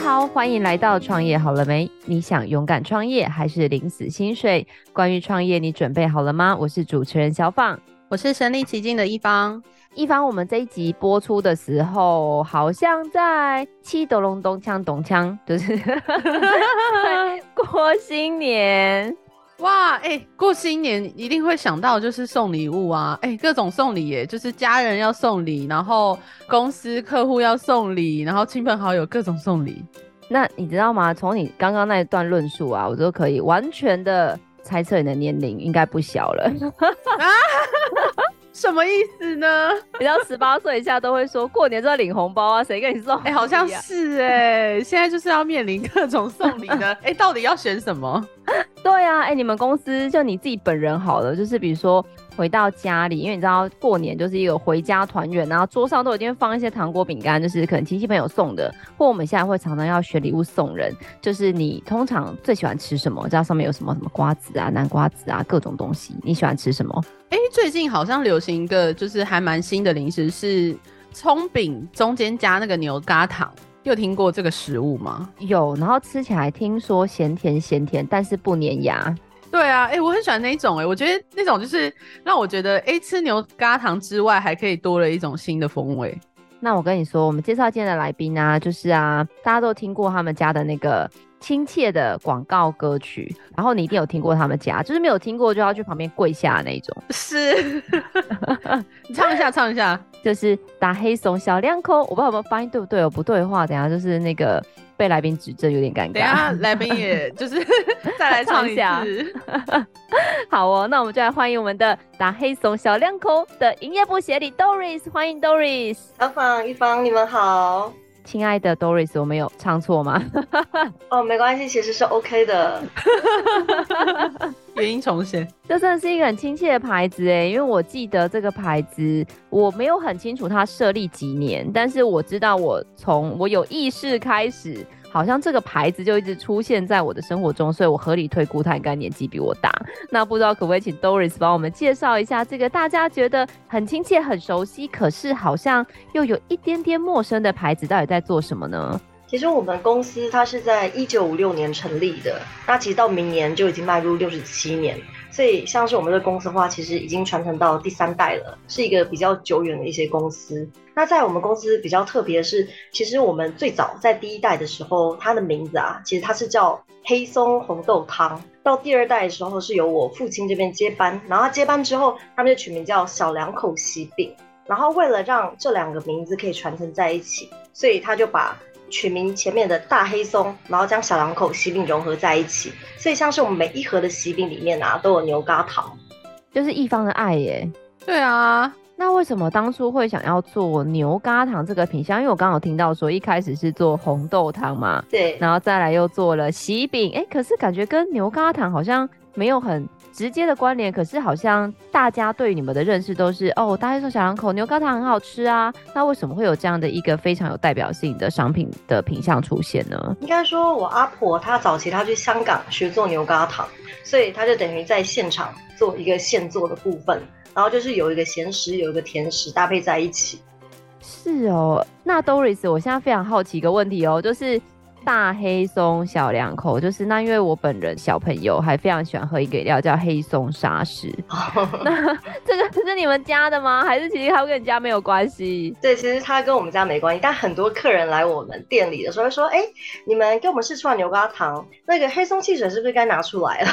好，欢迎来到创业好了没？你想勇敢创业还是领死薪水？关于创业，你准备好了吗？我是主持人小放，我是身临其境的一方。一方，我们这一集播出的时候，好像在七斗隆咚锵咚锵，就是 过新年。哇，哎、欸，过新年一定会想到就是送礼物啊，哎、欸，各种送礼耶，就是家人要送礼，然后公司客户要送礼，然后亲朋好友各种送礼。那你知道吗？从你刚刚那一段论述啊，我都可以完全的猜测你的年龄应该不小了。啊什么意思呢？你知道十八岁以下都会说过年就要领红包啊，谁跟你送？哎、欸，好像是哎、欸，现在就是要面临各种送礼的，哎、欸，到底要选什么？对啊，哎、欸，你们公司就你自己本人好了，就是比如说回到家里，因为你知道过年就是一个回家团圆，然后桌上都一定放一些糖果饼干，就是可能亲戚朋友送的，或我们现在会常常要选礼物送人，就是你通常最喜欢吃什么？知道上面有什么什么瓜子啊、南瓜子啊，各种东西，你喜欢吃什么？哎、欸，最近好像流行一个就是还蛮新的零食，是葱饼中间加那个牛轧糖。有听过这个食物吗？有，然后吃起来听说咸甜咸甜，但是不粘牙。对啊，哎、欸，我很喜欢那一种、欸，哎，我觉得那种就是让我觉得，哎、欸，吃牛轧糖之外，还可以多了一种新的风味。那我跟你说，我们介绍今天的来宾啊，就是啊，大家都听过他们家的那个。亲切的广告歌曲，然后你一定有听过他们家，就是没有听过就要去旁边跪下的那种。是，你唱一下，唱一下，就是打黑松小两口，我不知道有没有发音对不对哦，不对的话，等下就是那个被来宾指正有点尴尬。等下来宾也就是 再来唱一 下。好哦，那我们就来欢迎我们的打黑松小两口的营业部协理 Doris，欢迎 Doris。阿芳一芳，你们好。亲爱的 Doris，我没有唱错吗？哦，没关系，其实是 OK 的。原音重现，这真的是一个很亲切的牌子哎，因为我记得这个牌子，我没有很清楚它设立几年，但是我知道我从我有意识开始。好像这个牌子就一直出现在我的生活中，所以我合理推估他应该年纪比我大。那不知道可不可以请 Doris 帮我们介绍一下这个大家觉得很亲切、很熟悉，可是好像又有一点点陌生的牌子，到底在做什么呢？其实我们公司它是在一九五六年成立的，那其实到明年就已经迈入六十七年。所以，像是我们的公司的话，其实已经传承到第三代了，是一个比较久远的一些公司。那在我们公司比较特别的是，其实我们最早在第一代的时候，它的名字啊，其实它是叫黑松红豆汤。到第二代的时候，是由我父亲这边接班，然后接班之后，他们就取名叫小两口喜饼。然后为了让这两个名字可以传承在一起，所以他就把取名前面的大黑松，然后将小两口喜饼融合在一起，所以像是我们每一盒的喜饼里面啊，都有牛轧糖，就是一方的爱耶。对啊，那为什么当初会想要做牛轧糖这个品相？因为我刚好听到说一开始是做红豆汤嘛，对，然后再来又做了喜饼，哎，可是感觉跟牛轧糖好像没有很。直接的关联，可是好像大家对你们的认识都是哦，大家说小两口牛轧糖很好吃啊。那为什么会有这样的一个非常有代表性的商品的品相出现呢？应该说，我阿婆她早期她去香港学做牛轧糖，所以她就等于在现场做一个现做的部分，然后就是有一个咸食，有一个甜食搭配在一起。是哦，那 Doris，我现在非常好奇一个问题哦，就是。大黑松小两口，就是那，因为我本人小朋友还非常喜欢喝一个饮料叫黑松沙士。那这个是你们家的吗？还是其实它跟你家没有关系？对，其实它跟我们家没关系。但很多客人来我们店里的时候会说：“哎、欸，你们给我们试出来牛轧糖，那个黑松汽水是不是该拿出来了？”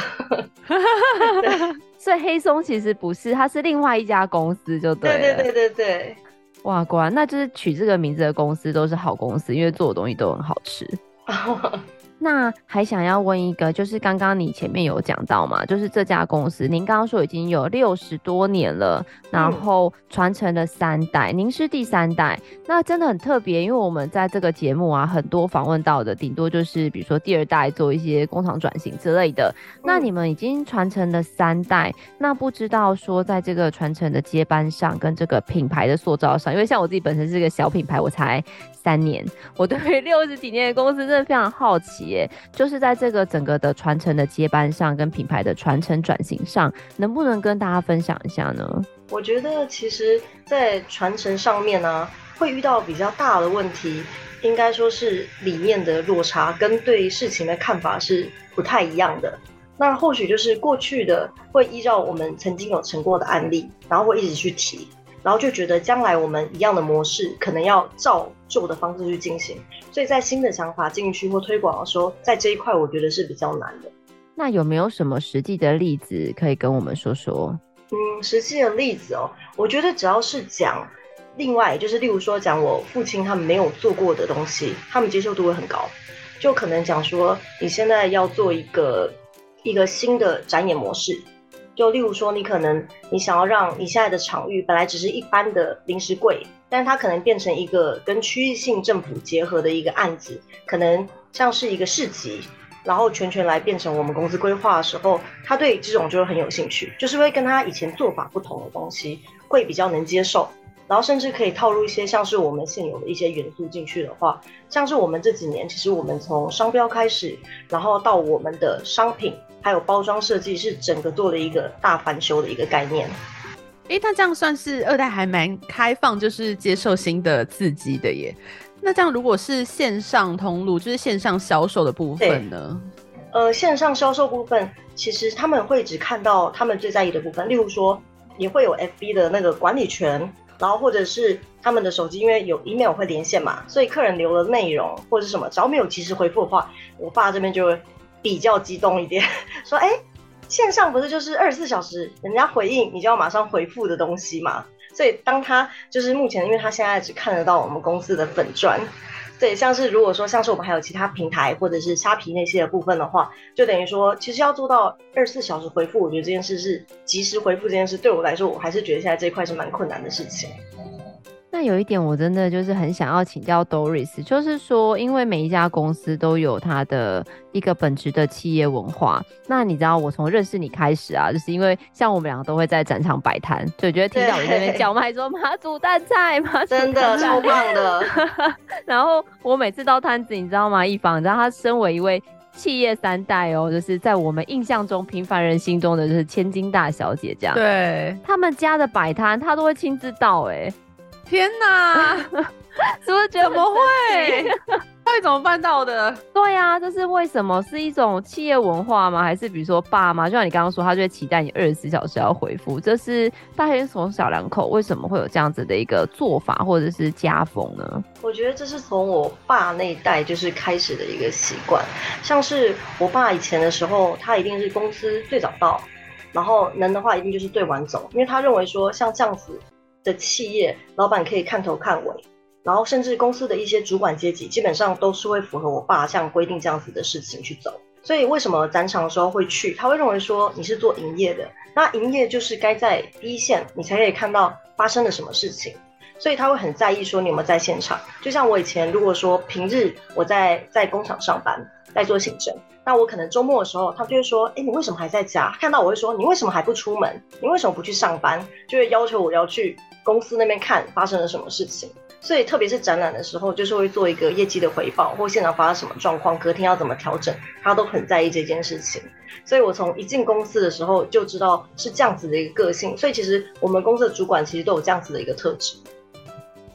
对，所以黑松其实不是，它是另外一家公司，就对。对对对对对。哇，果然那就是取这个名字的公司都是好公司，因为做的东西都很好吃。啊 我那还想要问一个，就是刚刚你前面有讲到嘛，就是这家公司，您刚刚说已经有六十多年了，然后传承了三代，您是第三代，那真的很特别，因为我们在这个节目啊，很多访问到的，顶多就是比如说第二代做一些工厂转型之类的，那你们已经传承了三代，那不知道说在这个传承的接班上，跟这个品牌的塑造上，因为像我自己本身是个小品牌，我才三年，我对六十几年的公司真的非常好奇。就是在这个整个的传承的接班上，跟品牌的传承转型上，能不能跟大家分享一下呢？我觉得其实，在传承上面呢，会遇到比较大的问题。应该说是理念的落差，跟对事情的看法是不太一样的。那或许就是过去的会依照我们曾经有成过的案例，然后会一直去提，然后就觉得将来我们一样的模式可能要照旧的方式去进行，以在新的想法进去或推广的时候，在这一块我觉得是比较难的。那有没有什么实际的例子可以跟我们说说？嗯，实际的例子哦，我觉得只要是讲，另外就是例如说讲我父亲他们没有做过的东西，他们接受度会很高，就可能讲说你现在要做一个。一个新的展演模式，就例如说，你可能你想要让你现在的场域本来只是一般的临时柜，但是它可能变成一个跟区域性政府结合的一个案子，可能像是一个市集，然后全权来变成我们公司规划的时候，他对这种就会很有兴趣，就是会跟他以前做法不同的东西会比较能接受。然后甚至可以套入一些像是我们现有的一些元素进去的话，像是我们这几年其实我们从商标开始，然后到我们的商品还有包装设计，是整个做了一个大翻修的一个概念。诶，那这样算是二代还蛮开放，就是接受新的刺激的耶。那这样如果是线上通路，就是线上销售的部分呢？呃，线上销售部分其实他们会只看到他们最在意的部分，例如说你会有 FB 的那个管理权。然后或者是他们的手机，因为有 email 会连线嘛，所以客人留了内容或者是什么，只要没有及时回复的话，我爸这边就会比较激动一点，说：“哎，线上不是就是二十四小时，人家回应你就要马上回复的东西嘛？”所以当他就是目前，因为他现在只看得到我们公司的粉专。对，像是如果说像是我们还有其他平台或者是虾皮那些的部分的话，就等于说其实要做到二十四小时回复，我觉得这件事是及时回复这件事，对我来说我还是觉得现在这一块是蛮困难的事情。那有一点我真的就是很想要请教 Doris，就是说，因为每一家公司都有它的一个本质的企业文化。那你知道，我从认识你开始啊，就是因为像我们两个都会在展场摆摊，所以觉得听到你那边叫卖说马祖蛋菜，马祖真的超棒的。然后我每次到摊子，你知道吗？一方，你知道他身为一位企业三代哦，就是在我们印象中平凡人心中的就是千金大小姐这样。对，他们家的摆摊，他都会亲自到哎。天哪，是不是觉得怎么会？到底怎么办到的？对呀、啊，这是为什么？是一种企业文化吗？还是比如说爸妈，就像你刚刚说，他就会期待你二十四小时要回复？这是大学从小两口为什么会有这样子的一个做法，或者是家风呢？我觉得这是从我爸那一代就是开始的一个习惯。像是我爸以前的时候，他一定是公司最早到，然后能的话一定就是最晚走，因为他认为说像这样子。的企业老板可以看头看尾，然后甚至公司的一些主管阶级基本上都是会符合我爸这样规定这样子的事情去走。所以为什么展场的时候会去？他会认为说你是做营业的，那营业就是该在第一线，你才可以看到发生了什么事情。所以他会很在意说你有没有在现场。就像我以前如果说平日我在在工厂上班，在做行政，那我可能周末的时候，他就会说，哎，你为什么还在家？看到我会说，你为什么还不出门？你为什么不去上班？就会要求我要去。公司那边看发生了什么事情，所以特别是展览的时候，就是会做一个业绩的回报，或现场发生什么状况，隔天要怎么调整，他都很在意这件事情。所以我从一进公司的时候就知道是这样子的一个个性。所以其实我们公司的主管其实都有这样子的一个特质。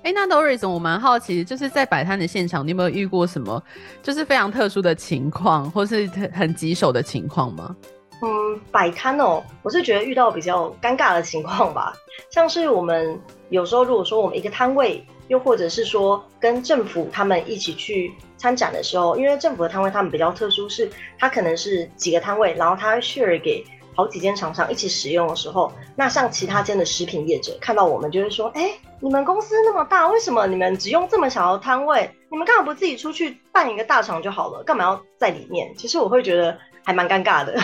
哎，那 Doris，我蛮好奇，就是在摆摊的现场，你有没有遇过什么就是非常特殊的情况，或是很棘手的情况吗？嗯，摆摊哦，我是觉得遇到比较尴尬的情况吧，像是我们有时候如果说我们一个摊位，又或者是说跟政府他们一起去参展的时候，因为政府的摊位他们比较特殊，是它可能是几个摊位，然后它 share 给好几间厂商一起使用的时候，那像其他间的食品业者看到我们就会说，哎，你们公司那么大，为什么你们只用这么小的摊位？你们干嘛不自己出去办一个大场就好了？干嘛要在里面？其实我会觉得还蛮尴尬的。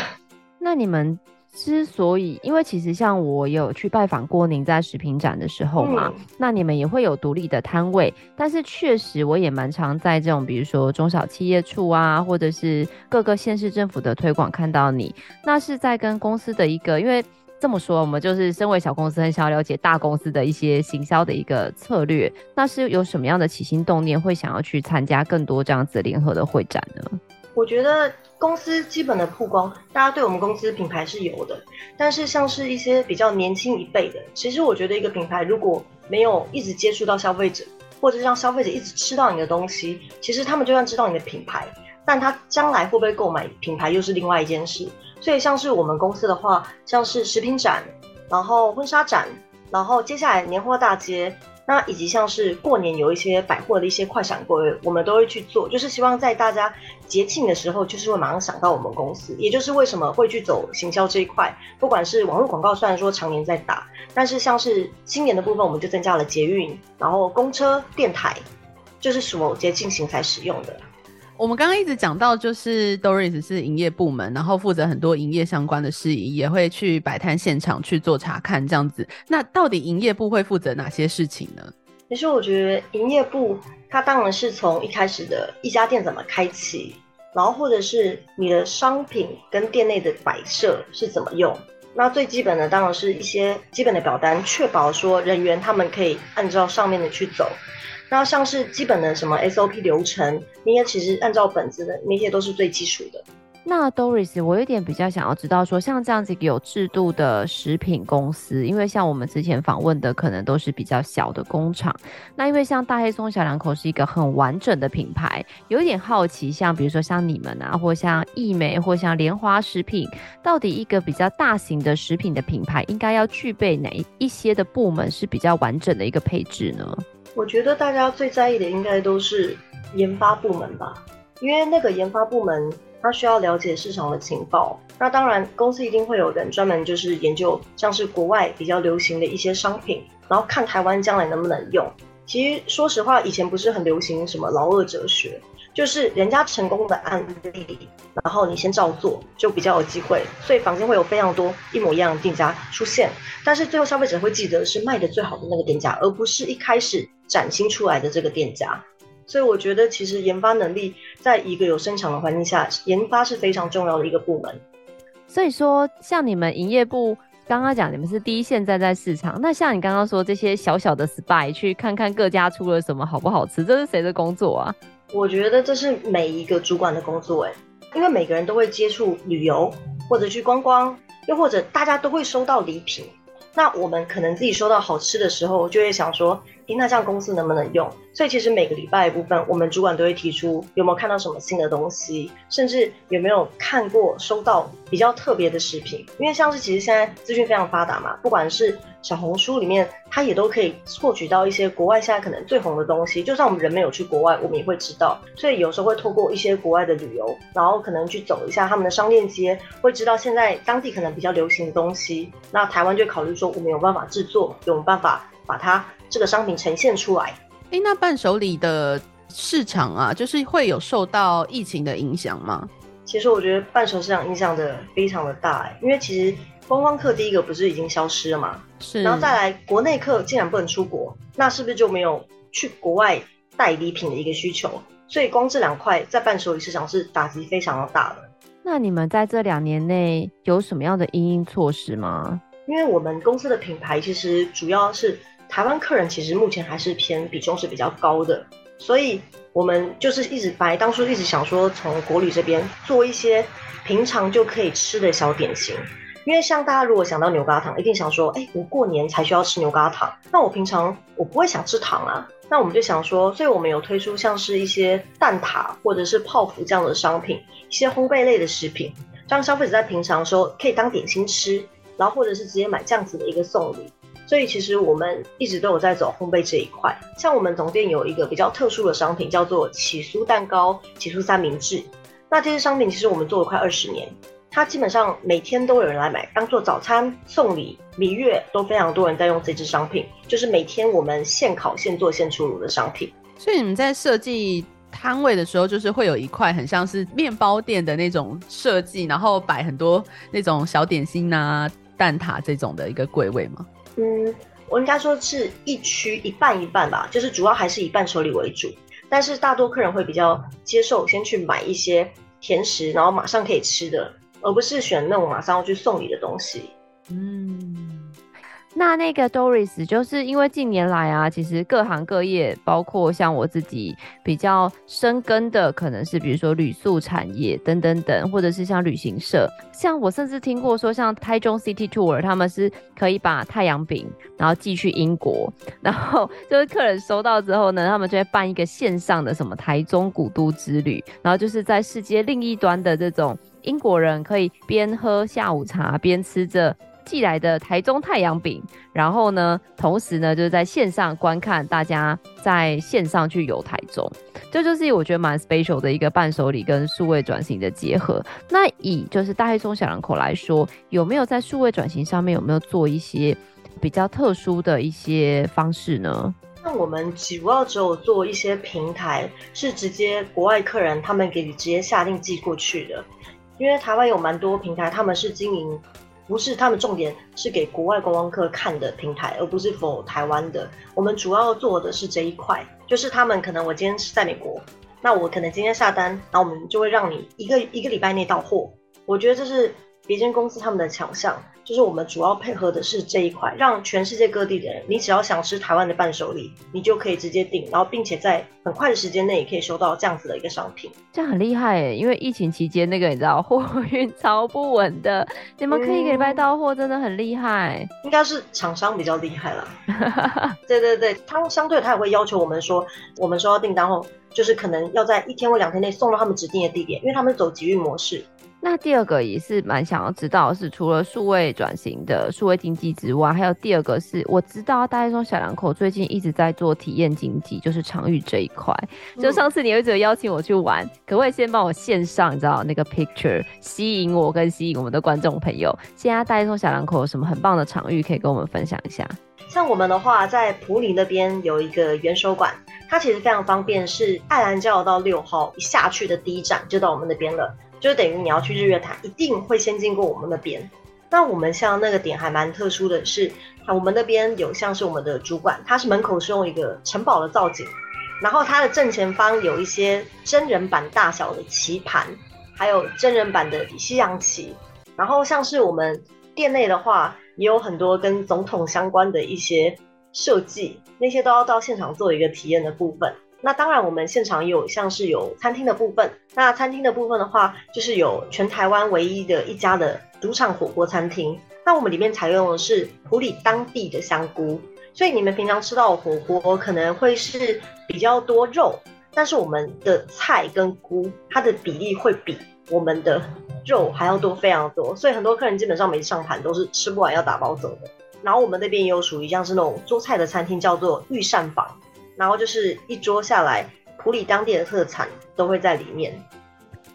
那你们之所以，因为其实像我有去拜访过您在食品展的时候嘛，嗯、那你们也会有独立的摊位，但是确实我也蛮常在这种比如说中小企业处啊，或者是各个县市政府的推广看到你，那是在跟公司的一个，因为这么说，我们就是身为小公司，很想要了解大公司的一些行销的一个策略，那是有什么样的起心动念，会想要去参加更多这样子联合的会展呢？我觉得。公司基本的曝光，大家对我们公司品牌是有的，但是像是一些比较年轻一辈的，其实我觉得一个品牌如果没有一直接触到消费者，或者是让消费者一直吃到你的东西，其实他们就算知道你的品牌，但他将来会不会购买品牌又是另外一件事。所以像是我们公司的话，像是食品展，然后婚纱展，然后接下来年货大街。那以及像是过年有一些百货的一些快闪柜，我们都会去做，就是希望在大家节庆的时候，就是会马上想到我们公司，也就是为什么会去走行销这一块。不管是网络广告，虽然说常年在打，但是像是新年的部分，我们就增加了捷运，然后公车、电台，就是属某节庆型才使用的。我们刚刚一直讲到，就是 Doris 是营业部门，然后负责很多营业相关的事宜，也会去摆摊现场去做查看，这样子。那到底营业部会负责哪些事情呢？其实我觉得营业部它当然是从一开始的一家店怎么开启，然后或者是你的商品跟店内的摆设是怎么用。那最基本的当然是一些基本的表单，确保说人员他们可以按照上面的去走。那像是基本的什么 SOP 流程，那些其实按照本子的那些都是最基础的。那 Doris，我有点比较想要知道说，像这样子有制度的食品公司，因为像我们之前访问的，可能都是比较小的工厂。那因为像大黑松小两口是一个很完整的品牌，有一点好奇，像比如说像你们啊，或像义美，或像莲花食品，到底一个比较大型的食品的品牌，应该要具备哪一些的部门是比较完整的一个配置呢？我觉得大家最在意的应该都是研发部门吧，因为那个研发部门他需要了解市场的情报。那当然，公司一定会有人专门就是研究像是国外比较流行的一些商品，然后看台湾将来能不能用。其实说实话，以前不是很流行什么劳二哲学。就是人家成功的案例，然后你先照做，就比较有机会。所以房间会有非常多一模一样的店家出现，但是最后消费者会记得是卖的最好的那个店家，而不是一开始崭新出来的这个店家。所以我觉得，其实研发能力在一个有生产的环境下，研发是非常重要的一个部门。所以说，像你们营业部刚刚讲，你们是第一线站在市场。那像你刚刚说这些小小的 spy，去看看各家出了什么好不好吃，这是谁的工作啊？我觉得这是每一个主管的工作，哎，因为每个人都会接触旅游，或者去观光，又或者大家都会收到礼品。那我们可能自己收到好吃的时候，就会想说，那这样公司能不能用？所以其实每个礼拜的部分，我们主管都会提出有没有看到什么新的东西，甚至有没有看过收到比较特别的食品。因为像是其实现在资讯非常发达嘛，不管是小红书里面，它也都可以获取到一些国外现在可能最红的东西。就算我们人没有去国外，我们也会知道。所以有时候会透过一些国外的旅游，然后可能去走一下他们的商店街，会知道现在当地可能比较流行的东西。那台湾就考虑说，我们有办法制作，有办法把它这个商品呈现出来。哎，那伴手礼的市场啊，就是会有受到疫情的影响吗？其实我觉得伴手市场影响的非常的大，哎，因为其实观光客第一个不是已经消失了嘛，是，然后再来国内客竟然不能出国，那是不是就没有去国外带礼品的一个需求？所以光这两块在伴手礼市场是打击非常的大的。那你们在这两年内有什么样的因应措施吗？因为我们公司的品牌其实主要是。台湾客人其实目前还是偏比重是比较高的，所以我们就是一直白当初一直想说从国旅这边做一些平常就可以吃的小点心，因为像大家如果想到牛轧糖，一定想说，哎，我过年才需要吃牛轧糖，那我平常我不会想吃糖啊，那我们就想说，所以我们有推出像是一些蛋挞或者是泡芙这样的商品，一些烘焙类的食品，让消费者在平常的时候可以当点心吃，然后或者是直接买这样子的一个送礼。所以其实我们一直都有在走烘焙这一块，像我们总店有一个比较特殊的商品，叫做起酥蛋糕、起酥三明治。那这些商品其实我们做了快二十年，它基本上每天都有人来买，当做早餐、送礼、蜜月都非常多人在用这支商品，就是每天我们现烤、现做、现出炉的商品。所以你们在设计摊位的时候，就是会有一块很像是面包店的那种设计，然后摆很多那种小点心啊、蛋挞这种的一个柜位吗？嗯，我应该说是一区一半一半吧，就是主要还是以伴手礼为主，但是大多客人会比较接受先去买一些甜食，然后马上可以吃的，而不是选那种马上要去送礼的东西。嗯，那那个 Doris 就是因为近年来啊，其实各行各业，包括像我自己比较深耕的，可能是比如说旅宿产业等等等，或者是像旅行社，像我甚至听过说，像台中 City Tour，他们是可以把太阳饼然后寄去英国，然后就是客人收到之后呢，他们就会办一个线上的什么台中古都之旅，然后就是在世界另一端的这种英国人可以边喝下午茶边吃着。寄来的台中太阳饼，然后呢，同时呢，就是在线上观看大家在线上去游台中，这就，是我觉得蛮 special 的一个伴手礼跟数位转型的结合。那以就是大中小两口来说，有没有在数位转型上面有没有做一些比较特殊的一些方式呢？那我们主要只有做一些平台，是直接国外客人他们给你直接下定寄过去的，因为台湾有蛮多平台，他们是经营。不是，他们重点是给国外观光客看的平台，而不是否台湾的。我们主要做的是这一块，就是他们可能我今天是在美国，那我可能今天下单，然后我们就会让你一个一个礼拜内到货。我觉得这是别间公司他们的强项。就是我们主要配合的是这一块，让全世界各地的人，你只要想吃台湾的伴手礼，你就可以直接订，然后并且在很快的时间内也可以收到这样子的一个商品，这样很厉害诶，因为疫情期间那个你知道货运 超不稳的，你们可以一个礼拜到货，真的很厉害。嗯，应该是厂商比较厉害了。对对对，他相对他也会要求我们说，我们收到订单后，就是可能要在一天或两天内送到他们指定的地点，因为他们走集运模式。那第二个也是蛮想要知道的是，除了数位转型的数位经济之外，还有第二个是，我知道大中小两口最近一直在做体验经济，就是场域这一块。就上次你有一直邀请我去玩，嗯、可不可以先帮我线上，你知道那个 picture 吸引我跟吸引我们的观众朋友？现在大中小两口有什么很棒的场域可以跟我们分享一下？像我们的话，在普里那边有一个元首馆，它其实非常方便，是爱兰交流道六号一下去的第一站就到我们那边了。就等于你要去日月潭，一定会先经过我们那边。那我们像那个点还蛮特殊的是，我们那边有像是我们的主管，他是门口是用一个城堡的造景，然后它的正前方有一些真人版大小的棋盘，还有真人版的西洋棋。然后像是我们店内的话，也有很多跟总统相关的一些设计，那些都要到现场做一个体验的部分。那当然，我们现场也有像是有餐厅的部分。那餐厅的部分的话，就是有全台湾唯一的一家的赌场火锅餐厅。那我们里面采用的是埔里当地的香菇，所以你们平常吃到的火锅可能会是比较多肉，但是我们的菜跟菇它的比例会比我们的肉还要多非常多，所以很多客人基本上每次上盘都是吃不完要打包走的。然后我们那边也有属于像是那种做菜的餐厅，叫做御膳房。然后就是一桌下来，普里当地的特产都会在里面，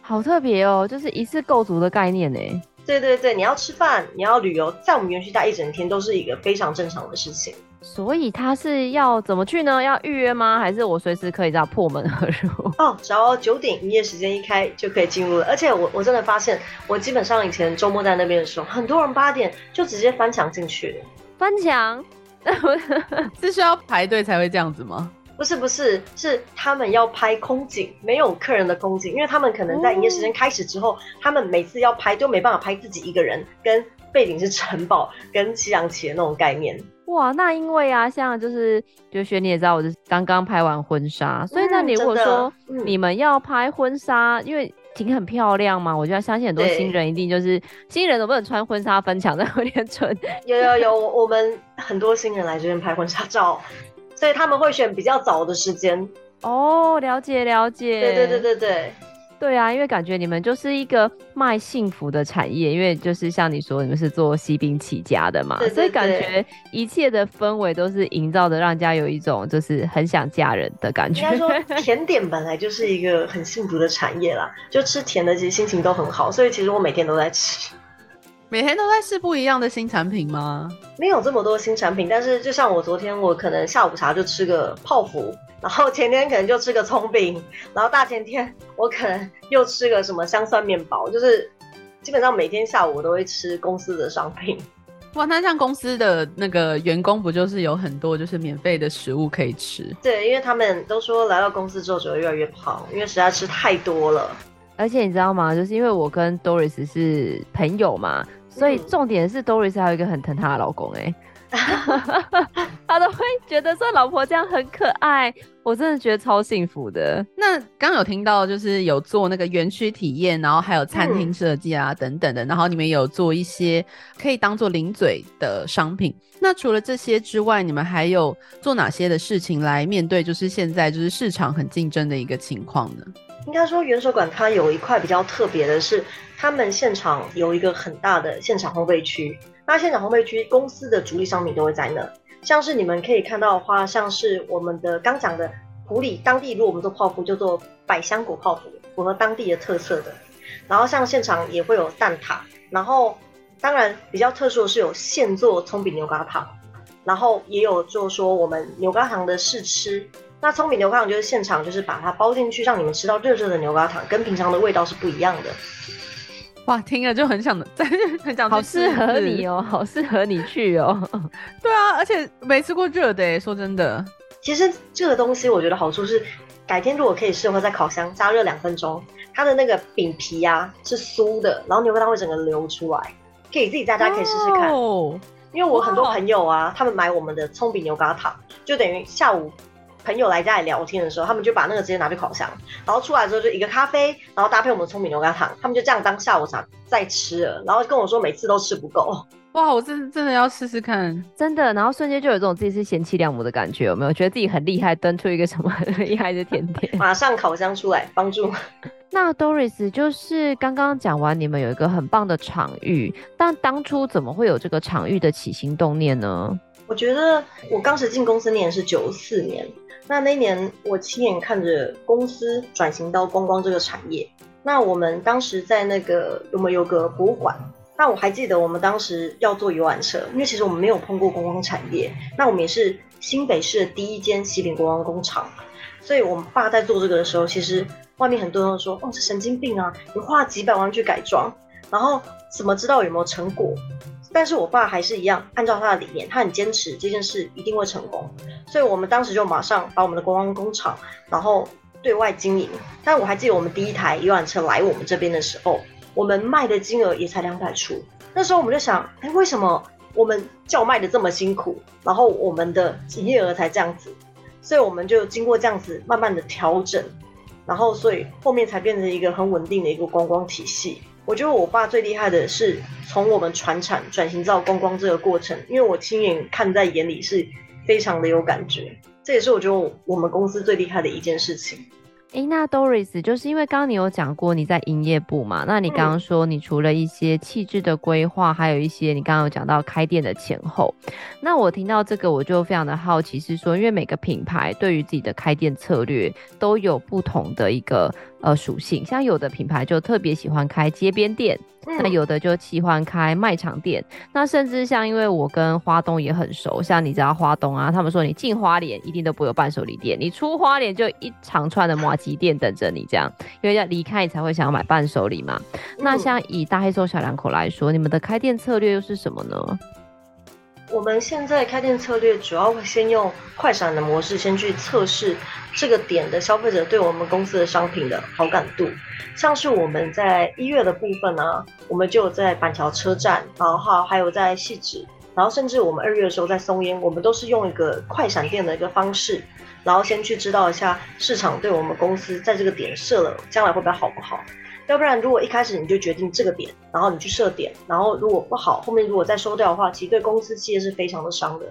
好特别哦，就是一次购足的概念呢。对对对，你要吃饭，你要旅游，在我们园区待一整天都是一个非常正常的事情。所以他是要怎么去呢？要预约吗？还是我随时可以这样破门而入？哦，只要九点营业时间一开就可以进入了。而且我我真的发现，我基本上以前周末在那边的时候，很多人八点就直接翻墙进去了。翻墙？是需要排队才会这样子吗？不是不是，是他们要拍空景，没有客人的空景，因为他们可能在营业时间开始之后，哦，他们每次要拍就没办法拍自己一个人，跟背景是城堡 跟西洋棋的那种概念。哇，那因为啊，像就是就学你也知道，我是刚刚拍完婚纱，所以那你如果说你们要拍婚纱，嗯，因为景很漂亮嘛，我觉得相信很多新人一定就是新人能不能穿婚纱分享，在有点蠢。有有有，我们很多新人来这边拍婚纱照。所以他们会选比较早的时间哦，了解了解，对对对对对，对啊，因为感觉你们就是一个卖幸福的产业，因为就是像你说，你们是做西饼起家的嘛，对对对，所以感觉一切的氛围都是营造的，让人家有一种就是很想嫁人的感觉。应该说，甜点本来就是一个很幸福的产业啦，就吃甜的其实心情都很好，所以其实我每天都在吃。每天都在试不一样的新产品吗？没有这么多新产品，但是就像我昨天，我可能下午茶就吃个泡芙，然后前天可能就吃个葱饼，然后大前天我可能又吃个什么香蒜面包，就是基本上每天下午我都会吃公司的商品。哇，那像公司的那个员工不就是有很多就是免费的食物可以吃？对，因为他们都说来到公司之后就会越来越胖，因为实在吃太多了。而且你知道吗？就是因为我跟 Doris 是朋友嘛。所以重点是 Doris 还有一个很疼她的老公哎、欸，他都会觉得说老婆这样很可爱，我真的觉得超幸福的。那刚刚有听到就是有做那个园区体验，然后还有餐厅设计啊等等的，然后你们有做一些可以当做零嘴的商品。那除了这些之外，你们还有做哪些的事情来面对就是现在就是市场很竞争的一个情况呢？应该说，元首馆它有一块比较特别的是，他们现场有一个很大的现场烘焙区。那现场烘焙区公司的主力商品都会在那，像是你们可以看到的话，像是我们的刚讲的埔里当地，如果我们做泡芙，就做百香果泡芙，符合当地的特色的。然后像现场也会有蛋挞，然后当然比较特殊的是有现做葱饼牛轧糖，然后也有就说我们牛轧糖的试吃。那葱饼牛轧糖就是现场，就是把它包进去，让你们吃到热热的牛轧糖，跟平常的味道是不一样的。哇，听了就很想，很想，好适合你哦，好适合你去哦。对啊，而且没吃过热的，说真的。其实这个东西我觉得好处是，改天如果可以适合在烤箱加热两分钟，它的那个饼皮啊是酥的，然后牛轧糖会整个流出来，可以自己在家可以试试看。哦。因为我很多朋友啊，他们买我们的葱饼牛轧糖，就等于下午。朋友来家里聊天的时候，他们就把那个直接拿去烤箱，然后出来之后就一个咖啡，然后搭配我们的葱饼牛轧糖，他们就这样当下午茶在吃了，然后跟我说每次都吃不够。哇，我真真的要试试看，真的，然后瞬间就有这种自己是贤妻良母的感觉，有没有？觉得自己很厉害，端出一个什么很厉害的甜点，马上烤箱出来帮助。那 Doris 就是刚刚讲完，你们有一个很棒的场域，但当初怎么会有这个场域的起心动念呢？我觉得我当时进公司年是九四年。那那年，我亲眼看着公司转型到观光这个产业。那我们当时在那个我们有个博物馆，那我还记得我们当时要坐游览车，因为其实我们没有碰过观光产业。那我们也是新北市的第一间喜饼观光工厂，所以我们爸在做这个的时候，其实外面很多人都说：“哦，这神经病啊！你花几百万去改装，然后怎么知道有没有成果？”但是我爸还是一样按照他的理念，他很坚持这件事一定会成功，所以我们当时就马上把我们的观光工厂，然后对外经营。但我还记得我们第一台游览车来我们这边的时候，我们卖的金额也才两百出。那时候我们就想，哎，为什么我们叫卖的这么辛苦，然后我们的营业额才这样子？所以我们就经过这样子慢慢的调整，然后所以后面才变成一个很稳定的一个观光体系。我觉得我爸最厉害的是从我们传产转型到观光这个过程，因为我亲眼看在眼里，是非常的有感觉。这也是我觉得我们公司最厉害的一件事情。诶、那 Doris 就是因为刚刚你有讲过你在营业部嘛？那你刚刚说你除了一些气质的规划，还有一些你刚刚有讲到开店的前后。那我听到这个我就非常的好奇，是说因为每个品牌对于自己的开店策略都有不同的一个呃属性，像有的品牌就特别喜欢开街边店。那有的就喜欢开卖场店，那甚至像因为我跟花东也很熟，像你知道花东啊，他们说你进花莲一定都不会有伴手礼店，你出花莲就一长串的麻吉店等着你这样，因为要离开你才会想要买伴手礼嘛。那像以大黑松小两口来说，你们的开店策略又是什么呢？我们现在开店策略主要会先用快闪的模式，先去测试这个点的消费者对我们公司的商品的好感度。像是我们在一月的部分呢、啊，我们就在板桥车站，然后还有在汐止，然后甚至我们二月的时候在松烟，我们都是用一个快闪店的一个方式，然后先去知道一下市场对我们公司在这个点设了将来会不会好不好。要不然，如果一开始你就决定这个点，然后你去设点，然后如果不好，后面如果再收掉的话，其实对公司企业是非常的伤的。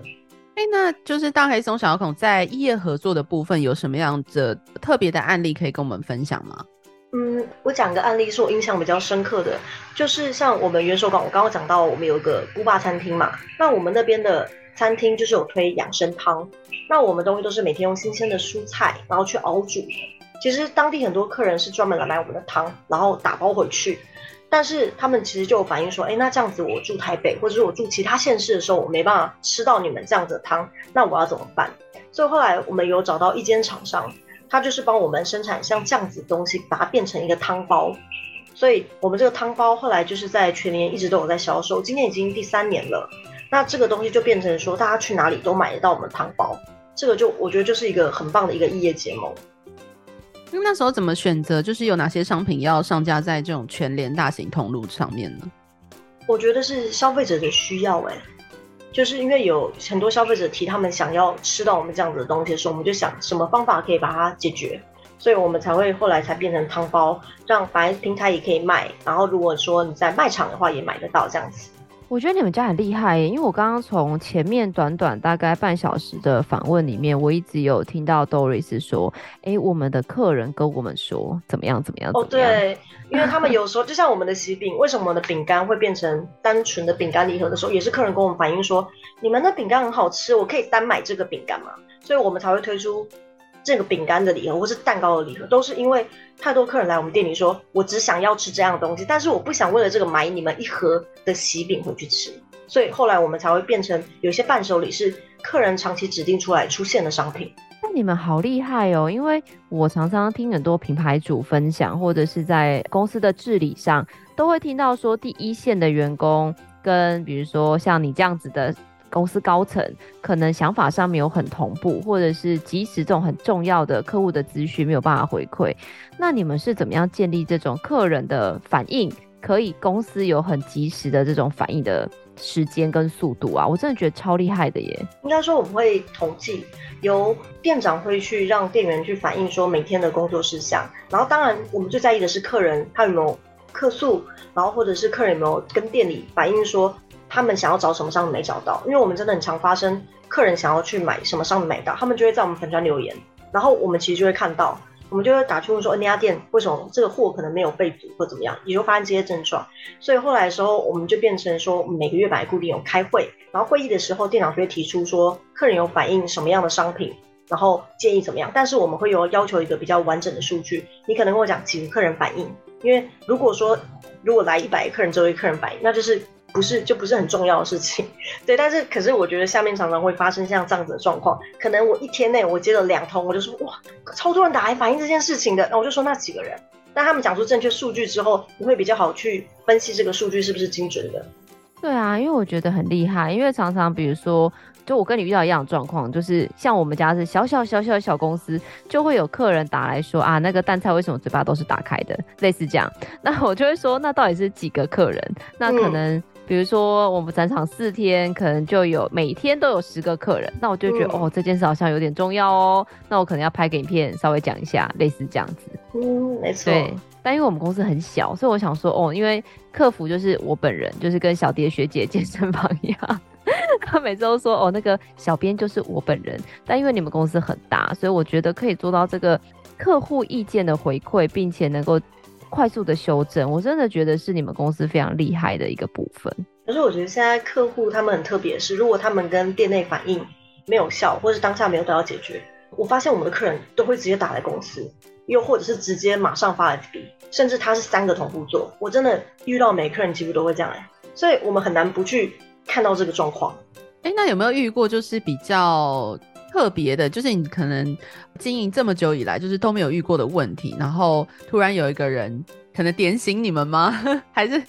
哎、欸，那就是大黑松小孔在异业合作的部分有什么样的特别的案例可以跟我们分享吗？嗯，我讲个案例是我印象比较深刻的，就是像我们元首馆，我刚刚讲到我们有一个古巴餐厅嘛，那我们那边的餐厅就是有推养生汤，那我们东西都是每天用新鲜的蔬菜，然后去熬煮的。其实当地很多客人是专门来买我们的汤，然后打包回去。但是他们其实就有反映说，哎，那这样子我住台北，或者是我住其他县市的时候，我没办法吃到你们这样子的汤，那我要怎么办？所以后来我们有找到一间厂商，他就是帮我们生产像这样子的东西，把它变成一个汤包。所以我们这个汤包后来就是在全年一直都有在销售，今年已经第三年了。那这个东西就变成说，大家去哪里都买得到我们汤包。这个就我觉得就是一个很棒的一个异业结盟。那那时候怎么选择？就是有哪些商品要上架在这种全联大型通路上面呢？我觉得是消费者的需要哎、就是因为有很多消费者提他们想要吃到我们这样子的东西的时候，我们就想什么方法可以把它解决，所以我们才会后来才变成汤包，让反正平台也可以卖，然后如果说你在卖场的话也买得到这样子。我觉得你们家很厉害耶，因为我刚刚从前面短短大概半小时的访问里面，我一直有听到 Doris 说，哎，我们的客人跟我们说怎么样怎么样。哦，对，因为他们有时候就像我们的喜饼，为什么我们的饼干会变成单纯的饼干礼盒的时候，也是客人跟我们反映说，你们的饼干很好吃，我可以单买这个饼干吗？所以我们才会推出。这个饼干的礼盒或是蛋糕的礼盒，都是因为太多客人来我们店里说，我只想要吃这样的东西，但是我不想为了这个买你们一盒的喜饼回去吃，所以后来我们才会变成有些伴手礼是客人长期指定出来出现的商品。那你们好厉害哦，因为我常常听很多品牌主分享，或者是在公司的治理上，都会听到说第一线的员工跟比如说像你这样子的。公司高层可能想法上没有很同步，或者是即使这种很重要的客户的资讯没有办法回馈，那你们是怎么样建立这种客人的反应，可以公司有很及时的这种反应的时间跟速度啊？我真的觉得超厉害的耶！应该说我们会统计，由店长会去让店员去反映说每天的工作事项，然后当然我们最在意的是客人他有没有客诉，然后或者是客人有没有跟店里反映说。他们想要找什么商品没找到，因为我们真的很常发生客人想要去买什么商品买到，他们就会在我们粉专留言，然后我们其实就会看到，我们就会打去问说，那家店为什么这个货可能没有备足或怎么样，也就发现这些症状。所以后来的时候，我们就变成说每个月买固定有开会，然后会议的时候店长就会提出说客人有反映什么样的商品，然后建议怎么样，但是我们会有要求一个比较完整的数据，你可能跟我讲几个客人反映，因为如果说如果来一百个客人只有客人反映，那就是。不是，就不是很重要的事情，对。但是，可是我觉得下面常常会发生像这样子的状况。可能我一天内我接了两通，我就说哇，超多人打来反映这件事情的。那我就说那几个人，但他们讲出正确数据之后，你会比较好去分析这个数据是不是精准的。对啊，因为我觉得很厉害，因为常常比如说，就我跟你遇到一样的状况，就是像我们家是小小小小小公司，就会有客人打来说啊，那个淡菜为什么嘴巴都是打开的，类似这样。那我就会说，那到底是几个客人？那可能。嗯比如说，我们展场四天，可能就有每天都有十个客人，那我就觉得、嗯、哦，这件事好像有点重要哦。那我可能要拍个影片，稍微讲一下，类似这样子。嗯，没错。对，但因为我们公司很小，所以我想说，哦，因为客服就是我本人，就是跟小蝶学姐健身房一样，他每次都说，哦，那个小编就是我本人。但因为你们公司很大，所以我觉得可以做到这个客户意见的回馈，并且能够。快速的修正，我真的觉得是你们公司非常厉害的一个部分。可是我觉得现在客户他们很特别，是如果他们跟店内反映没有效，或是当下没有得到解决，我发现我们的客人都会直接打来公司，又或者是直接马上发 FB，甚至他是三个同步做。我真的遇到每个客人几乎都会这样哎，所以我们很难不去看到这个状况。哎，那有没有遇过就是比较？特别的，就是你可能经营这么久以来，就是都没有遇过的问题，然后突然有一个人可能点醒你们吗？还是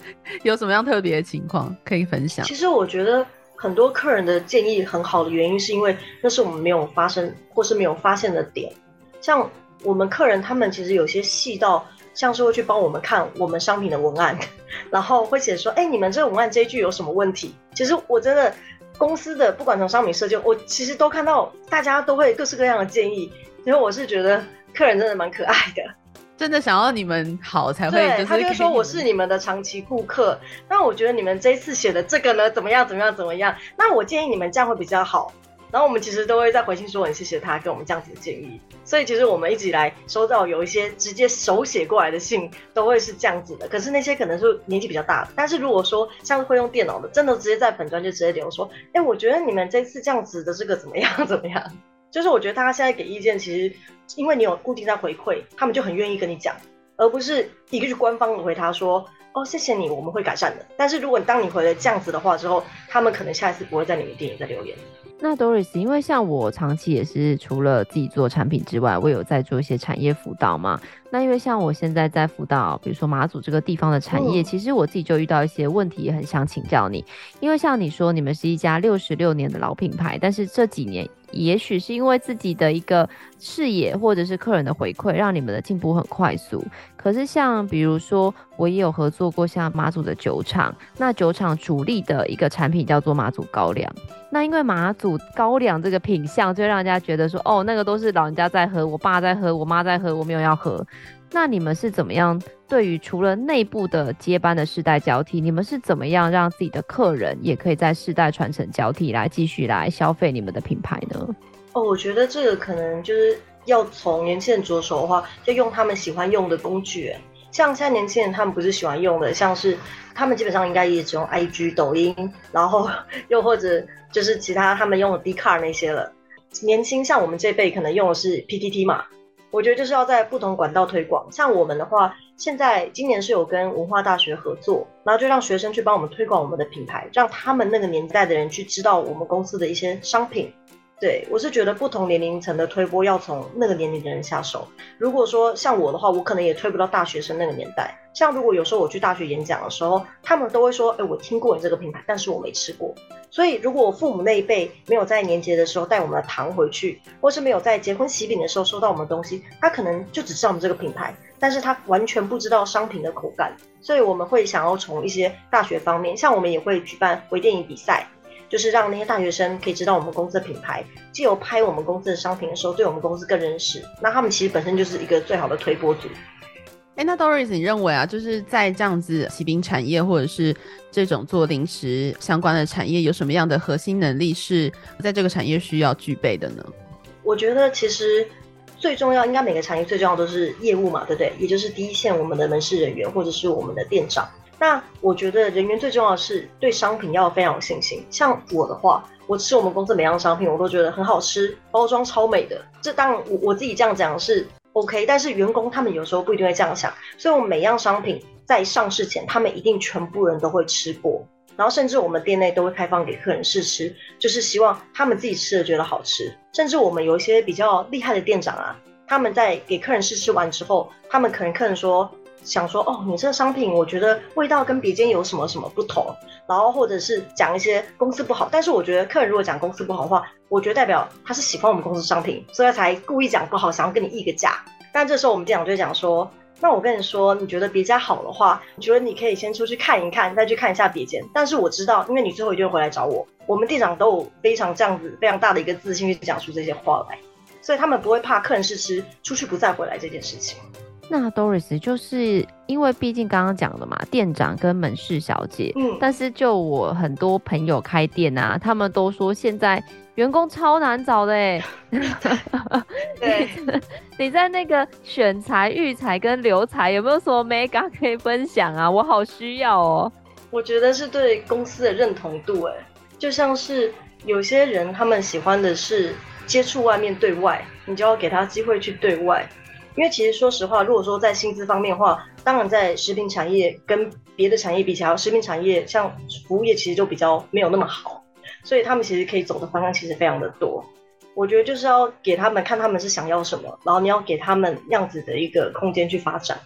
有什么样特别的情况可以分享？其实我觉得很多客人的建议很好的原因，是因为那是我们没有发生或是没有发现的点。像我们客人他们其实有些细到，像是会去帮我们看我们商品的文案，然后会写说：“哎，你们这个文案这一句有什么问题？”其实我真的。公司的不管从商品设计，我其实都看到大家都会各式各样的建议，所以我是觉得客人真的蛮可爱的，真的想要你们好才会。对，他就说我是你们的长期顾客，那我觉得你们这一次写的这个呢，怎么样怎么样怎么样？那我建议你们这样会比较好。然后我们其实都会再回信说很谢谢他给我们这样子的建议，所以其实我们一直以来收到有一些直接手写过来的信，都会是这样子的。可是那些可能是年纪比较大的，但是如果说像会用电脑的，真的直接在粉专就直接留说，哎，我觉得你们这次这样子的这个怎么样怎么样？就是我觉得大家现在给意见，其实因为你有固定在回馈，他们就很愿意跟你讲，而不是一个是官方的回他说，哦谢谢你，我们会改善的。但是如果当你回了这样子的话之后，他们可能下一次不会在你们店里再留言。那 Doris，因为像我长期也是除了自己做产品之外，我有在做一些产业辅导嘛。那因为像我现在在辅导，比如说马祖这个地方的产业，其实我自己就遇到一些问题，也很想请教你。因为像你说，你们是一家六十六年的老品牌，但是这几年。也许是因为自己的一个视野，或者是客人的回馈，让你们的进步很快速。可是像比如说，我也有合作过像马祖的酒厂，那酒厂主力的一个产品叫做马祖高粱。那因为马祖高粱这个品相，就让人家觉得说，哦，那个都是老人家在喝，我爸在喝，我妈在喝，我没有要喝。那你们是怎么样？对于除了内部的接班的世代交替，你们是怎么样让自己的客人也可以在世代传承交替来继续来消费你们的品牌呢？哦，我觉得这个可能就是要从年轻人着手的话，就用他们喜欢用的工具。像现在年轻人他们不是喜欢用的，像是他们基本上应该也只用 IG、抖音，然后 又或者就是其他他们用的 d c a r 那些了。年轻像我们这辈可能用的是 PTT 嘛。我觉得就是要在不同管道推广，像我们的话，现在今年是有跟文化大学合作，然后就让学生去帮我们推广我们的品牌，让他们那个年代的人去知道我们公司的一些商品。对，我是觉得不同年龄层的推播要从那个年龄的人下手。如果说像我的话，我可能也推不到大学生那个年代。像如果有时候我去大学演讲的时候，他们都会说：“哎，我听过你这个品牌，但是我没吃过。”所以如果我父母那一辈没有在年节的时候带我们的糖回去，或是没有在结婚喜饼的时候收到我们的东西，他可能就只知道我们这个品牌，但是他完全不知道商品的口感。所以我们会想要从一些大学方面，像我们也会举办微电影比赛。就是让那些大学生可以知道我们公司的品牌，借由拍我们公司的商品的时候，对我们公司更认识。那他们其实本身就是一个最好的推波组。哎、欸，那 Doris，你认为啊，就是在这样子喜饼产业或者是这种做零食相关的产业，有什么样的核心能力是在这个产业需要具备的呢？我觉得其实最重要，应该每个产业最重要都是业务嘛，对不对？也就是第一线我们的门市人员或者是我们的店长。那我觉得人员最重要的是对商品要非常有信心。像我的话，我吃我们公司每样商品，我都觉得很好吃，包装超美的。这当然我我自己这样讲是 OK，但是员工他们有时候不一定会这样想。所以，我每样商品在上市前，他们一定全部人都会吃过，然后甚至我们店内都会开放给客人试吃，就是希望他们自己吃了觉得好吃。甚至我们有一些比较厉害的店长啊，他们在给客人试吃完之后，他们可能客人说。想说哦，你这个商品我觉得味道跟别间有什么什么不同，然后或者是讲一些公司不好，但是我觉得客人如果讲公司不好的话，我觉得代表他是喜欢我们公司商品，所以他才故意讲不好，想要跟你议个价。但这时候我们店长就讲说，那我跟你说，你觉得别家好的话，你觉得你可以先出去看一看，再去看一下别间。但是我知道，因为你最后一定会回来找我，我们店长都有非常这样子非常大的一个自信去讲出这些话来，所以他们不会怕客人试吃出去不再回来这件事情。那 Doris 就是因为毕竟刚刚讲的嘛，店长跟门市小姐，嗯，但是就我很多朋友开店啊，他们都说现在员工超难找的哎。对，你在那个选材、育才跟留才有没有什么 mega 可以分享啊？我好需要哦。我觉得是对公司的认同度哎，就像是有些人他们喜欢的是接触外面对外，你就要给他机会去对外。因为其实说实话，如果说在薪资方面的话，当然在食品产业跟别的产业比起来，食品产业像服务业其实就比较没有那么好，所以他们其实可以走的方向其实非常的多。我觉得就是要给他们看他们是想要什么，然后你要给他们样子的一个空间去发展。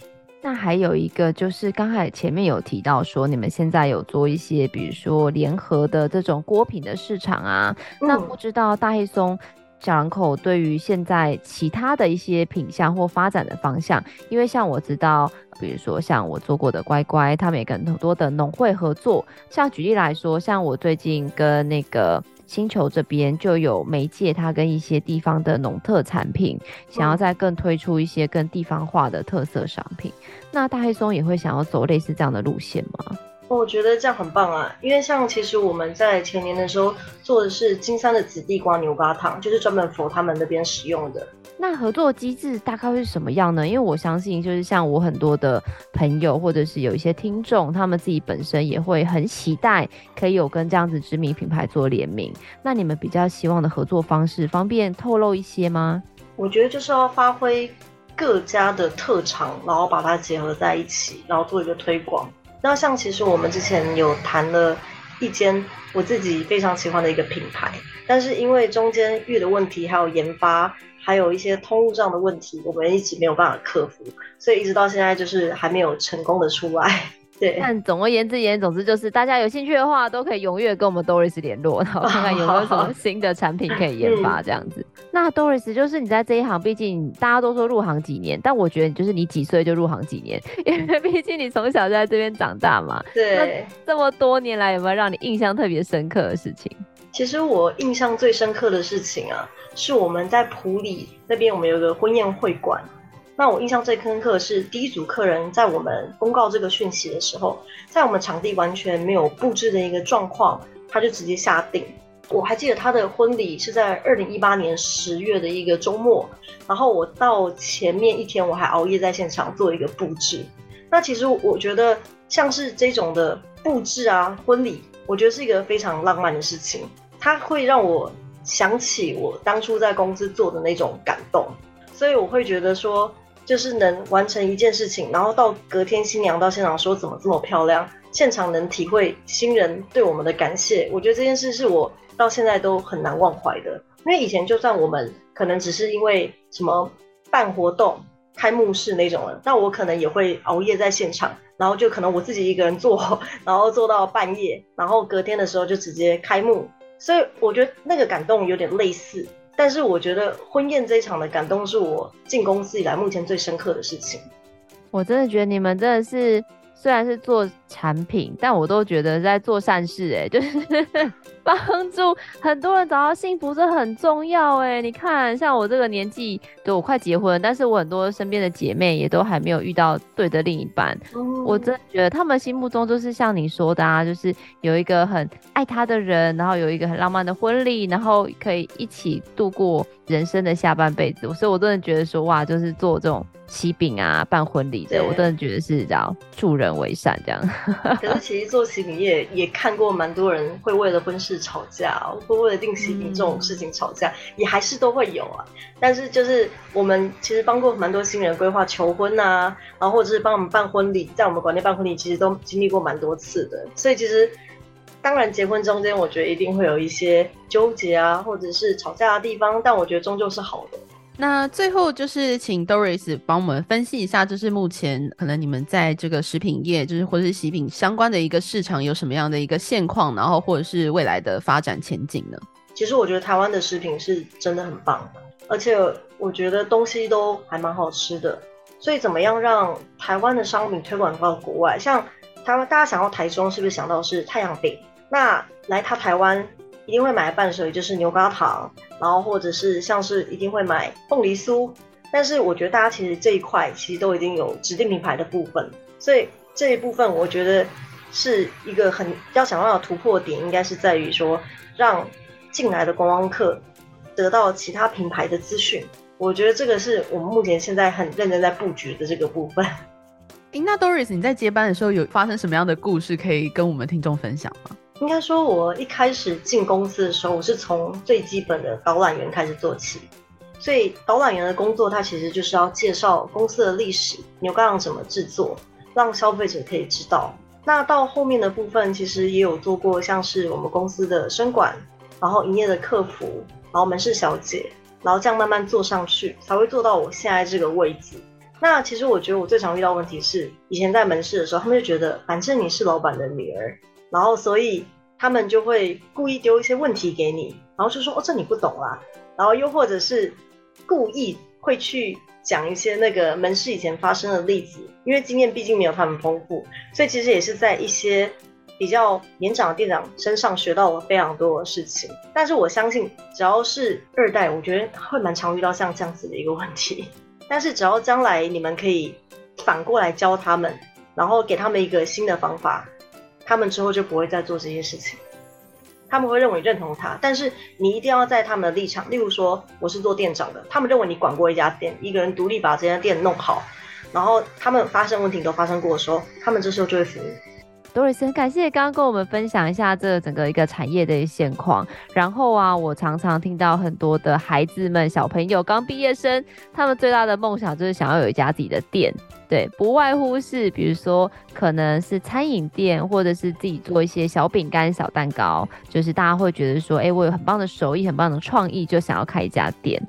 那还有一个就是刚才前面有提到说，你们现在有做一些，比如说联合的这种锅品的市场啊，嗯、那不知道大黑松。小两口对于现在其他的一些品相或发展的方向，因为像我知道，比如说像我做过的乖乖，他们也跟很多的农会合作。像举例来说，像我最近跟那个星球这边就有媒介，他跟一些地方的农特产品，想要再更推出一些更地方化的特色商品。那大黑松也会想要走类似这样的路线吗？我觉得这样很棒啊，因为像其实我们在前年的时候做的是金山的紫地瓜牛轧糖，就是专门 for 他们那边使用的。那合作机制大概会是什么样呢？因为我相信，就是像我很多的朋友，或者是有一些听众，他们自己本身也会很期待可以有跟这样子知名品牌做联名。那你们比较希望的合作方式，方便透露一些吗？我觉得就是要发挥各家的特长，然后把它结合在一起，然后做一个推广。那像其实我们之前有谈了一间我自己非常喜欢的一个品牌，但是因为中间遇的问题，还有研发，还有一些通路上的问题，我们一直没有办法克服，所以一直到现在就是还没有成功的出来。对，但总而言之，言总之就是，大家有兴趣的话，都可以踊跃跟我们 Doris 联络，然后看看有没有什么新的产品可以研发这样子。嗯、那 Doris 就是你在这一行，毕竟大家都说入行几年，但我觉得就是你几岁就入行几年，因为毕竟你从小就在这边长大嘛。对，这么多年来有没有让你印象特别深刻的事情？其实我印象最深刻的事情啊，是我们在埔里那边，我们有个婚宴会馆。那我印象最深刻的是，第一组客人在我们公告这个讯息的时候，在我们场地完全没有布置的一个状况，他就直接下定。我还记得他的婚礼是在二零一八年十月的一个周末，然后我到前面一天我还熬夜在现场做一个布置。那其实我觉得像是这种的布置啊，婚礼，我觉得是一个非常浪漫的事情，它会让我想起我当初在公司做的那种感动，所以我会觉得说。就是能完成一件事情，然后到隔天新娘到现场说怎么这么漂亮，现场能体会新人对我们的感谢，我觉得这件事是我到现在都很难忘怀的。因为以前就算我们可能只是因为什么办活动、开幕式那种了，那我可能也会熬夜在现场，然后就可能我自己一个人做，然后做到半夜，然后隔天的时候就直接开幕，所以我觉得那个感动有点类似。但是我觉得婚宴这一场的感动是我进公司以来目前最深刻的事情。我真的觉得你们真的是，虽然是做产品，但我都觉得在做善事哎，就是帮助很多人找到幸福，这很重要哎。你看，像我这个年纪，对，我快结婚，但是我很多身边的姐妹也都还没有遇到对的另一半。嗯、我真的觉得他们心目中就是像你说的啊，就是有一个很爱他的人，然后有一个很浪漫的婚礼，然后可以一起度过人生的下半辈子。所以我真的觉得说哇，就是做这种。喜饼啊，办婚礼的，我真的觉得是叫助人为善这样。可是其实做喜饼业也看过蛮多人会为了婚事吵架，会为了订喜饼这种事情吵架，嗯、也还是都会有啊。但是就是我们其实帮过蛮多新人规划求婚啊，然后或者是帮我们办婚礼，在我们馆内办婚礼，其实都经历过蛮多次的。所以其实当然结婚中间，我觉得一定会有一些纠结啊，或者是吵架的地方，但我觉得终究是好的。那最后就是请 Doris 帮我们分析一下，就是目前可能你们在这个食品业，就是或者是食品相关的一个市场有什么样的一个现况，然后或者是未来的发展前景呢？其实我觉得台湾的食品是真的很棒，而且我觉得东西都还蛮好吃的。所以怎么样让台湾的商品推广到国外？像台湾大家想到台中，是不是想到是太阳饼？那来他台湾一定会买伴手就是牛轧糖。然后或者是像是一定会买凤梨酥，但是我觉得大家其实这一块其实都已经有指定品牌的部分，所以这一部分我觉得是一个很要想要的突破点，应该是在于说让进来的观光客得到其他品牌的资讯。我觉得这个是我们目前现在很认真在布局的这个部分。诶，那 Doris 你在接班的时候有发生什么样的故事可以跟我们听众分享吗？应该说，我一开始进公司的时候，我是从最基本的导览员开始做起。所以导览员的工作，它其实就是要介绍公司的历史，牛轧糖怎么制作，让消费者可以知道。那到后面的部分，其实也有做过，像是我们公司的生管，然后营业的客服，然后门市小姐，然后这样慢慢做上去，才会做到我现在这个位置。那其实我觉得我最常遇到问题是，以前在门市的时候，他们就觉得，反正你是老板的女儿。然后，所以他们就会故意丢一些问题给你，然后就说：“哦，这你不懂啦。”然后又或者是故意会去讲一些那个门市以前发生的例子，因为经验毕竟没有他们丰富，所以其实也是在一些比较年长的店长身上学到了非常多的事情。但是我相信，只要是二代，我觉得会蛮常遇到像这样子的一个问题。但是只要将来你们可以反过来教他们，然后给他们一个新的方法。他们之后就不会再做这些事情，他们会认为认同他，但是你一定要在他们的立场，例如说我是做店长的，他们认为你管过一家店，一个人独立把这家店弄好，然后他们发生问题都发生过的时候，他们这时候就会服你。多瑞森感谢刚刚跟我们分享一下这整个一个产业的现况。然后啊，我常常听到很多的孩子们、小朋友、刚毕业生，他们最大的梦想就是想要有一家自己的店。对，不外乎是比如说可能是餐饮店，或者是自己做一些小饼干、小蛋糕，就是大家会觉得说，哎，我有很棒的手艺、很棒的创意，就想要开一家店。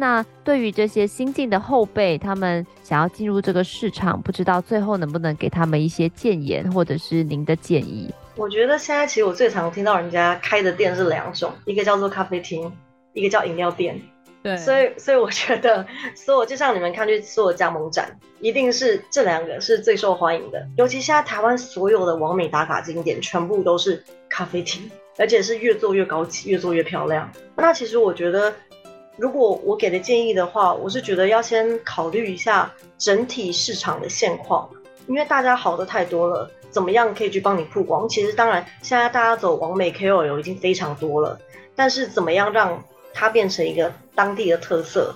那对于这些新进的后辈，他们想要进入这个市场，不知道最后能不能给他们一些建言，或者是您的建议？我觉得现在其实我最常听到人家开的店是两种，一个叫做咖啡厅，一个叫饮料店。对，所以所以我觉得，所有就像你们看去所有加盟展，一定是这两个是最受欢迎的。尤其现在台湾所有的网美打卡景点，全部都是咖啡厅，而且是越做越高级，越做越漂亮。那其实我觉得。如果我给的建议的话，我是觉得要先考虑一下整体市场的现况，因为大家好的太多了，怎么样可以去帮你曝光？其实当然，现在大家走网美 KOL 已经非常多了，但是怎么样让它变成一个当地的特色？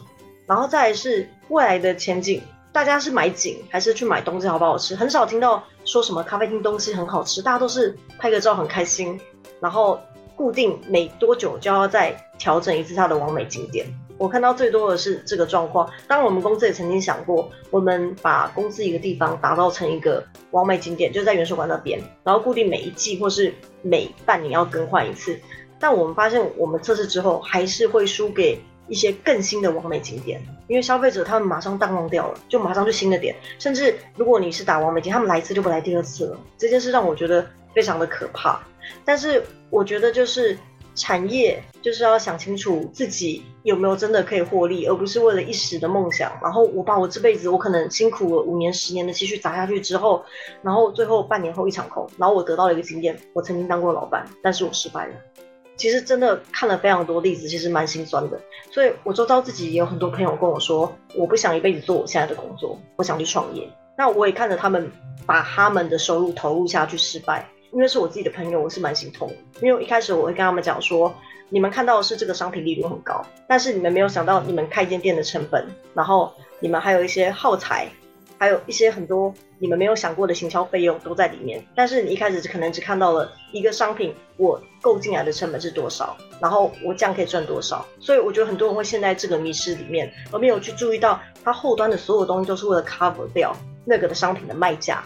然后再来是未来的前景，大家是买景还是去买东西好不好吃？很少听到说什么咖啡厅东西很好吃，大家都是拍个照很开心，然后。固定每多久就要再调整一次它的完美景点，我看到最多的是这个状况。当然，我们公司也曾经想过，我们把公司一个地方打造成一个完美景点，就在元首馆那边，然后固定每一季或是每半年要更换一次。但我们发现，我们测试之后还是会输给一些更新的完美景点，因为消费者他们马上淡忘掉了，就马上就新的点，甚至如果你是打完美景，他们来一次就不来第二次了。这件事让我觉得非常的可怕。但是我觉得就是产业就是要想清楚自己有没有真的可以获利，而不是为了一时的梦想。然后我把我这辈子我可能辛苦了五年、十年的积蓄砸下去之后，然后最后半年后一场空，然后我得到了一个经验。我曾经当过老板，但是我失败了。其实真的看了非常多例子，其实蛮心酸的。所以我周遭自己也有很多朋友跟我说，我不想一辈子做我现在的工作，我想去创业。那我也看着他们把他们的收入投入下去失败。因为是我自己的朋友，我是蛮心痛。因为一开始我会跟他们讲说，你们看到的是这个商品利润很高，但是你们没有想到你们开一间店的成本，然后你们还有一些耗材，还有一些很多你们没有想过的行销费用都在里面。但是你一开始可能只看到了一个商品，我购进来的成本是多少，然后我这样可以赚多少。所以我觉得很多人会陷在这个迷失里面，而没有去注意到它后端的所有东西都是为了 cover 掉那个的商品的卖价。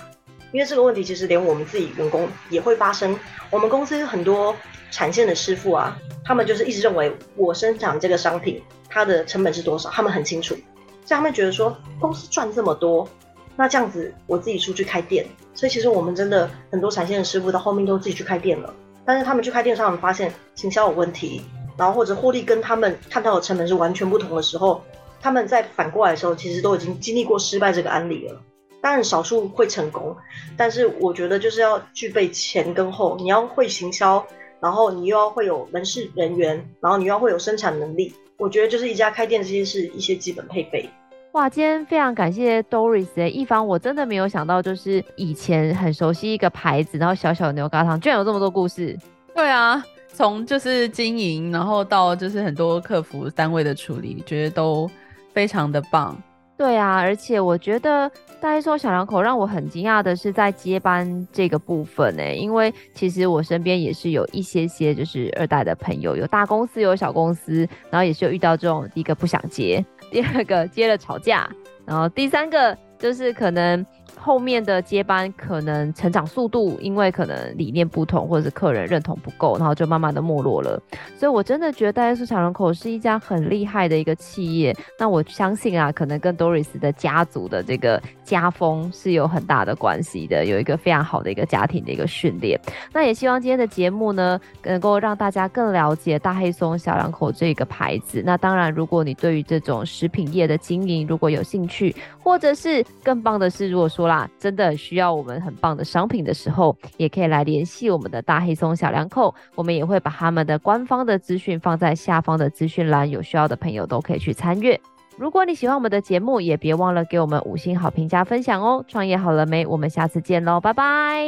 因为这个问题其实连我们自己员工也会发生。我们公司很多产线的师傅啊，他们就是一直认为我生产这个商品它的成本是多少，他们很清楚，所以他们觉得说公司赚这么多，那这样子我自己出去开店。所以其实我们真的很多产线的师傅到后面都自己去开店了，但是他们去开店上，他们发现行销有问题，然后或者获利跟他们看到的成本是完全不同的时候，他们在反过来的时候，其实都已经经历过失败这个案例了。当然少数会成功，但是我觉得就是要具备前跟后，你要会行销，然后你又要会有门市人员，然后你又要会有生产能力。我觉得就是一家开店这些是一些基本配备。哇，今天非常感谢 Doris 欸，一方我真的没有想到，就是以前很熟悉一个牌子，然后小小的牛轧糖居然有这么多故事。对啊，从就是经营，然后到就是很多客服单位的处理，觉得都非常的棒。对啊，而且我觉得大家说小两口让我很惊讶的是在接班这个部分呢，因为其实我身边也是有一些些就是二代的朋友，有大公司有小公司，然后也是有遇到这种第一个不想接，第二个接了吵架，然后第三个就是可能。后面的接班可能成长速度，因为可能理念不同，或者是客人认同不够，然后就慢慢的没落了。所以我真的觉得大黑松小两口是一家很厉害的一个企业。那我相信啊，可能跟 Doris 的家族的这个家风是有很大的关系的，有一个非常好的一个家庭的一个训练。那也希望今天的节目呢，能够让大家更了解大黑松小两口这个牌子。那当然，如果你对于这种食品业的经营如果有兴趣，或者是更棒的是，如果说啦。真的需要我们很棒的商品的时候，也可以来联系我们的大黑松小两口，我们也会把他们的官方的资讯放在下方的资讯栏，有需要的朋友都可以去参阅。如果你喜欢我们的节目，也别忘了给我们五星好评加分享哦。创业好了没？我们下次见喽，拜拜，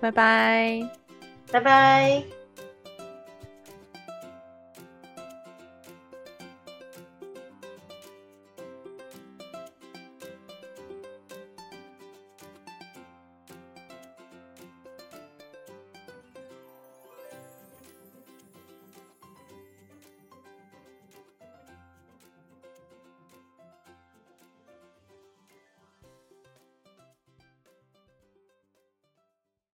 拜拜，拜拜。